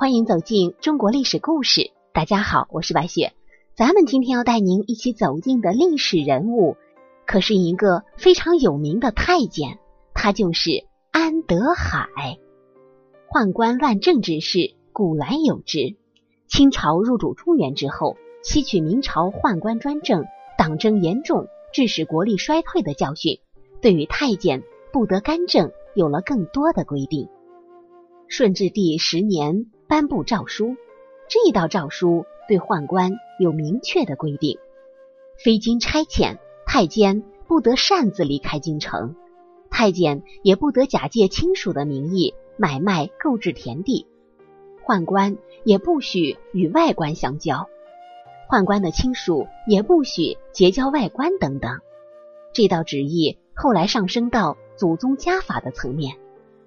欢迎走进中国历史故事。大家好，我是白雪。咱们今天要带您一起走进的历史人物，可是一个非常有名的太监，他就是安德海。宦官乱政之事，古来有之。清朝入主中原之后，吸取明朝宦官专政、党争严重，致使国力衰退的教训，对于太监不得干政有了更多的规定。顺治帝十年颁布诏书，这一道诏书对宦官有明确的规定：非经差遣，太监不得擅自离开京城；太监也不得假借亲属的名义买卖购置田地；宦官也不许与外官相交；宦官的亲属也不许结交外官等等。这道旨意后来上升到祖宗家法的层面。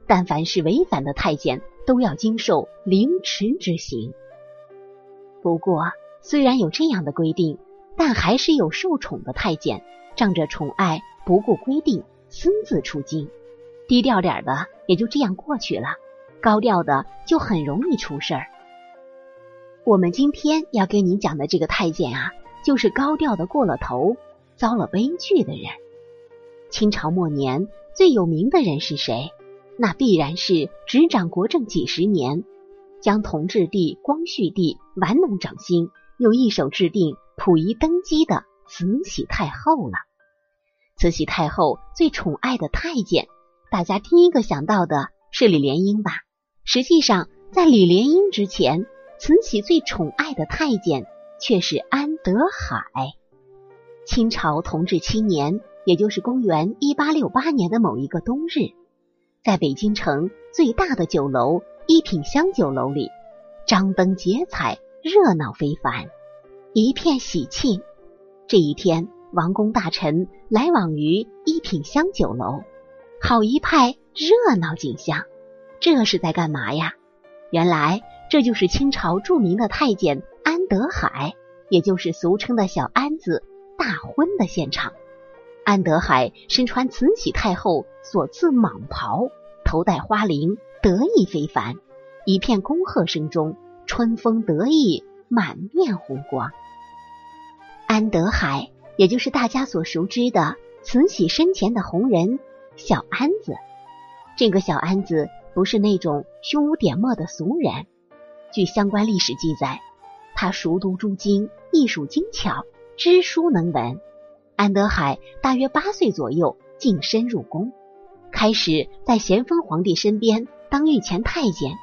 但凡是违反的太监，都要经受凌迟之刑。不过，虽然有这样的规定，但还是有受宠的太监，仗着宠爱不顾规定，私自出京。低调点的也就这样过去了，高调的就很容易出事儿。我们今天要给你讲的这个太监啊，就是高调的过了头，遭了悲剧的人。清朝末年最有名的人是谁？那必然是执掌国政几十年，将同治帝、光绪帝玩弄掌心，又一手制定溥仪登基的慈禧太后了。慈禧太后最宠爱的太监，大家第一个想到的是李莲英吧？实际上，在李莲英之前，慈禧最宠爱的太监却是安德海。清朝同治七年，也就是公元一八六八年的某一个冬日。在北京城最大的酒楼一品香酒楼里，张灯结彩，热闹非凡，一片喜庆。这一天，王公大臣来往于一品香酒楼，好一派热闹景象。这是在干嘛呀？原来这就是清朝著名的太监安德海，也就是俗称的小安子大婚的现场。安德海身穿慈禧太后所赐蟒袍，头戴花翎，得意非凡。一片恭贺声中，春风得意，满面红光。安德海，也就是大家所熟知的慈禧身前的红人小安子。这个小安子不是那种胸无点墨的俗人。据相关历史记载，他熟读诸经，艺术精巧，知书能文。安德海大约八岁左右晋升入宫，开始在咸丰皇帝身边当御前太监。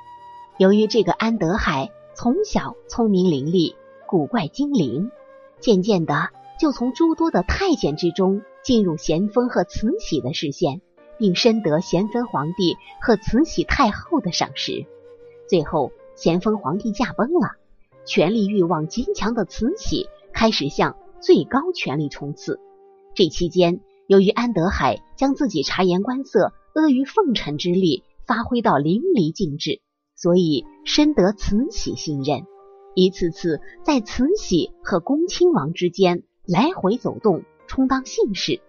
由于这个安德海从小聪明伶俐、古怪精灵，渐渐的就从诸多的太监之中进入咸丰和慈禧的视线，并深得咸丰皇帝和慈禧太后的赏识。最后，咸丰皇帝驾崩了，权力欲望极强的慈禧开始向。最高权力冲刺，这期间，由于安德海将自己察言观色、阿谀奉承之力发挥到淋漓尽致，所以深得慈禧信任，一次次在慈禧和恭亲王之间来回走动，充当信使。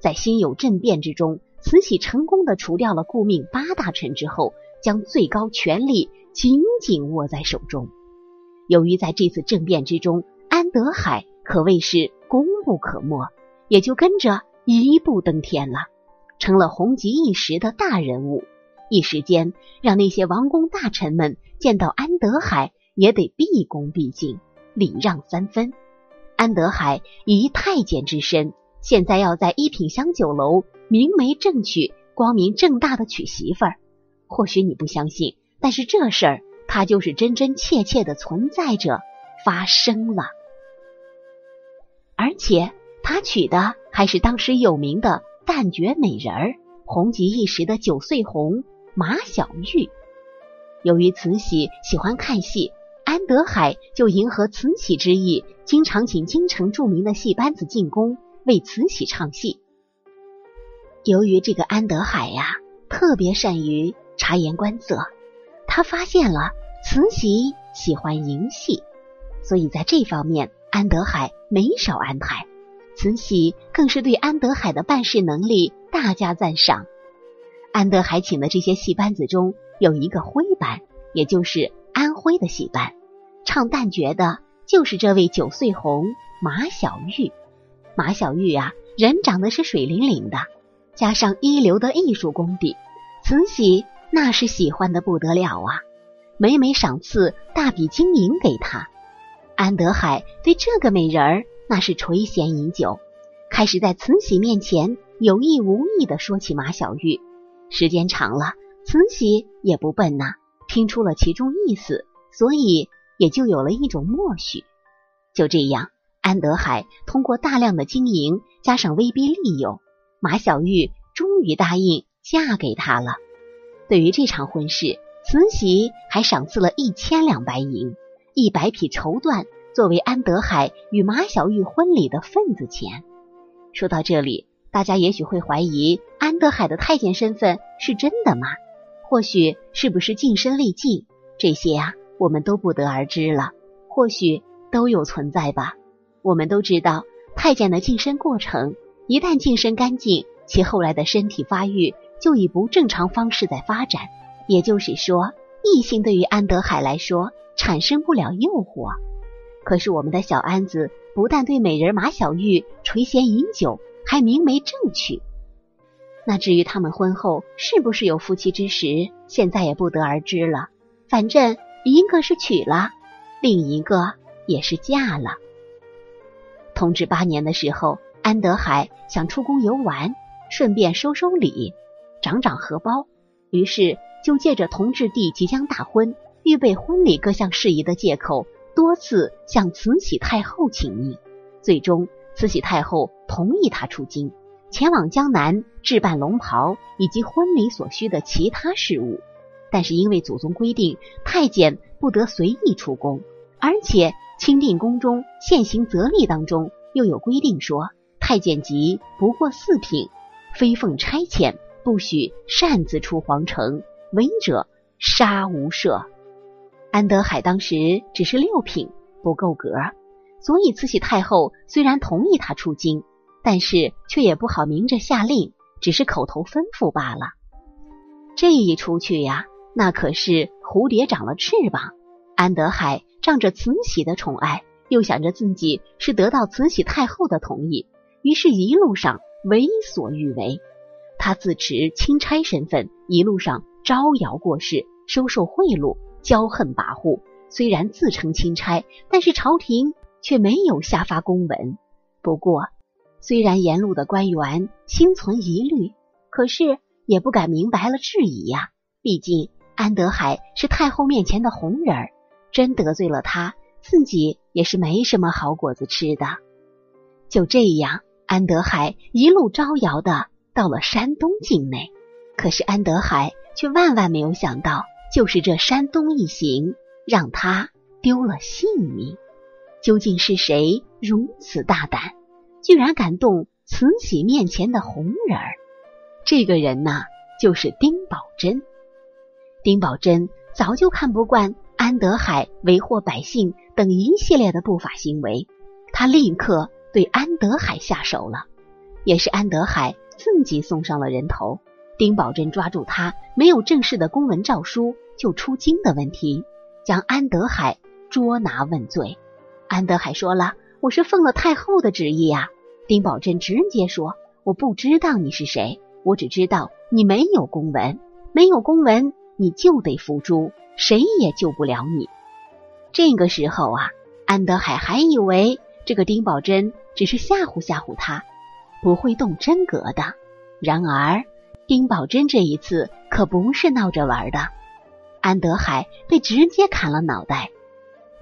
在辛酉政变之中，慈禧成功的除掉了顾命八大臣之后，将最高权力紧紧握在手中。由于在这次政变之中，安德海。可谓是功不可没，也就跟着一步登天了，成了红极一时的大人物。一时间，让那些王公大臣们见到安德海也得毕恭毕敬，礼让三分。安德海以太监之身，现在要在一品香酒楼明媒正娶、光明正大的娶媳妇儿，或许你不相信，但是这事儿它就是真真切切的存在着，发生了。而且他娶的还是当时有名的旦角美人儿，红极一时的九岁红马小玉。由于慈禧喜欢看戏，安德海就迎合慈禧之意，经常请京城著名的戏班子进宫为慈禧唱戏。由于这个安德海呀，特别善于察言观色，他发现了慈禧喜欢吟戏，所以在这方面。安德海没少安排，慈禧更是对安德海的办事能力大加赞赏。安德海请的这些戏班子中有一个徽班，也就是安徽的戏班，唱旦角的就是这位九岁红马小玉。马小玉啊，人长得是水灵灵的，加上一流的艺术功底，慈禧那是喜欢的不得了啊，每每赏赐大笔金银给他。安德海对这个美人儿那是垂涎已久，开始在慈禧面前有意无意的说起马小玉。时间长了，慈禧也不笨呐，听出了其中意思，所以也就有了一种默许。就这样，安德海通过大量的经营，加上威逼利诱，马小玉终于答应嫁给他了。对于这场婚事，慈禧还赏赐了一千两白银。一百匹绸缎作为安德海与马小玉婚礼的份子钱。说到这里，大家也许会怀疑安德海的太监身份是真的吗？或许是不是晋升未尽？这些啊，我们都不得而知了。或许都有存在吧。我们都知道，太监的晋升过程，一旦晋升干净，其后来的身体发育就以不正常方式在发展。也就是说，异性对于安德海来说。产生不了诱惑，可是我们的小安子不但对美人马小玉垂涎已久，还明媒正娶。那至于他们婚后是不是有夫妻之实，现在也不得而知了。反正一个是娶了，另一个也是嫁了。同治八年的时候，安德海想出宫游玩，顺便收收礼，长长荷包，于是就借着同治帝即将大婚。预备婚礼各项事宜的借口，多次向慈禧太后请命，最终慈禧太后同意他出京，前往江南置办龙袍以及婚礼所需的其他事务。但是因为祖宗规定，太监不得随意出宫，而且钦定宫中现行则例当中又有规定说，太监级不过四品，非奉差遣，不许擅自出皇城，违者杀无赦。安德海当时只是六品，不够格，所以慈禧太后虽然同意他出京，但是却也不好明着下令，只是口头吩咐罢了。这一出去呀，那可是蝴蝶长了翅膀。安德海仗着慈禧的宠爱，又想着自己是得到慈禧太后的同意，于是一路上为所欲为。他自持钦差身份，一路上招摇过市，收受贿赂。骄横跋扈，虽然自称钦差，但是朝廷却没有下发公文。不过，虽然沿路的官员心存疑虑，可是也不敢明白了质疑呀。毕竟安德海是太后面前的红人儿，真得罪了他，自己也是没什么好果子吃的。就这样，安德海一路招摇的到了山东境内。可是安德海却万万没有想到。就是这山东一行让他丢了性命，究竟是谁如此大胆，居然敢动慈禧面前的红人儿？这个人呐，就是丁宝桢。丁宝桢早就看不惯安德海为祸百姓等一系列的不法行为，他立刻对安德海下手了，也是安德海自己送上了人头。丁宝珍抓住他没有正式的公文诏书就出京的问题，将安德海捉拿问罪。安德海说了：“我是奉了太后的旨意呀。”丁宝珍直接说：“我不知道你是谁，我只知道你没有公文，没有公文你就得伏诛，谁也救不了你。”这个时候啊，安德海还以为这个丁宝珍只是吓唬吓唬他，不会动真格的。然而。丁宝珍这一次可不是闹着玩的，安德海被直接砍了脑袋。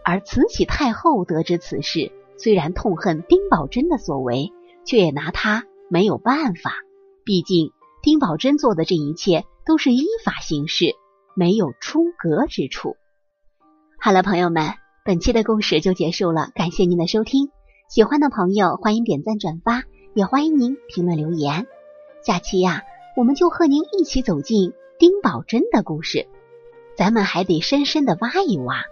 而慈禧太后得知此事，虽然痛恨丁宝珍的所为，却也拿他没有办法。毕竟丁宝珍做的这一切都是依法行事，没有出格之处。好了，朋友们，本期的故事就结束了，感谢您的收听。喜欢的朋友欢迎点赞转发，也欢迎您评论留言。下期呀。我们就和您一起走进丁宝珍的故事，咱们还得深深的挖一挖，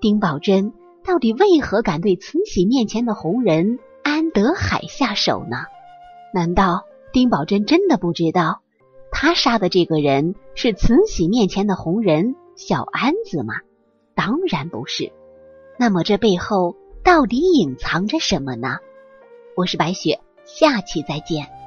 丁宝珍到底为何敢对慈禧面前的红人安德海下手呢？难道丁宝珍真的不知道他杀的这个人是慈禧面前的红人小安子吗？当然不是。那么这背后到底隐藏着什么呢？我是白雪，下期再见。